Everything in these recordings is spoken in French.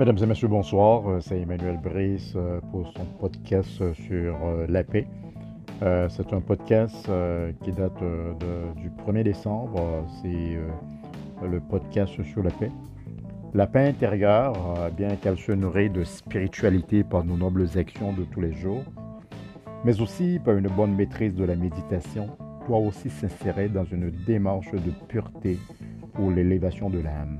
Mesdames et messieurs, bonsoir. Euh, c'est Emmanuel Brice euh, pour son podcast sur euh, la paix. C'est un podcast qui date du 1er décembre. C'est le podcast sur la paix. La paix intérieure, bien qu'elle se nourrit de spiritualité par nos nobles actions de tous les jours, mais aussi par une bonne maîtrise de la méditation, doit aussi s'insérer dans une démarche de pureté pour l'élévation de l'âme.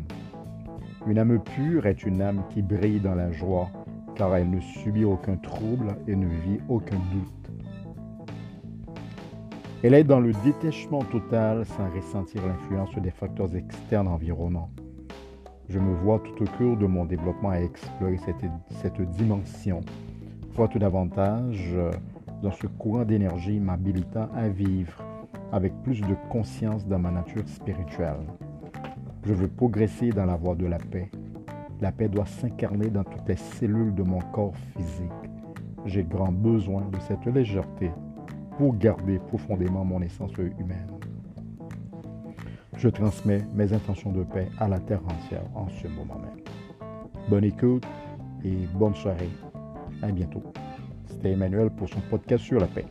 Une âme pure est une âme qui brille dans la joie, car elle ne subit aucun trouble et ne vit aucun doute. Elle est dans le détachement total sans ressentir l'influence des facteurs externes environnants. Je me vois tout au cours de mon développement à explorer cette, cette dimension, tout davantage dans ce courant d'énergie m'habilitant à vivre avec plus de conscience dans ma nature spirituelle. Je veux progresser dans la voie de la paix. La paix doit s'incarner dans toutes les cellules de mon corps physique. J'ai grand besoin de cette légèreté pour garder profondément mon essence humaine. Je transmets mes intentions de paix à la terre entière en ce moment même. Bonne écoute et bonne soirée. À bientôt. C'était Emmanuel pour son podcast sur la paix.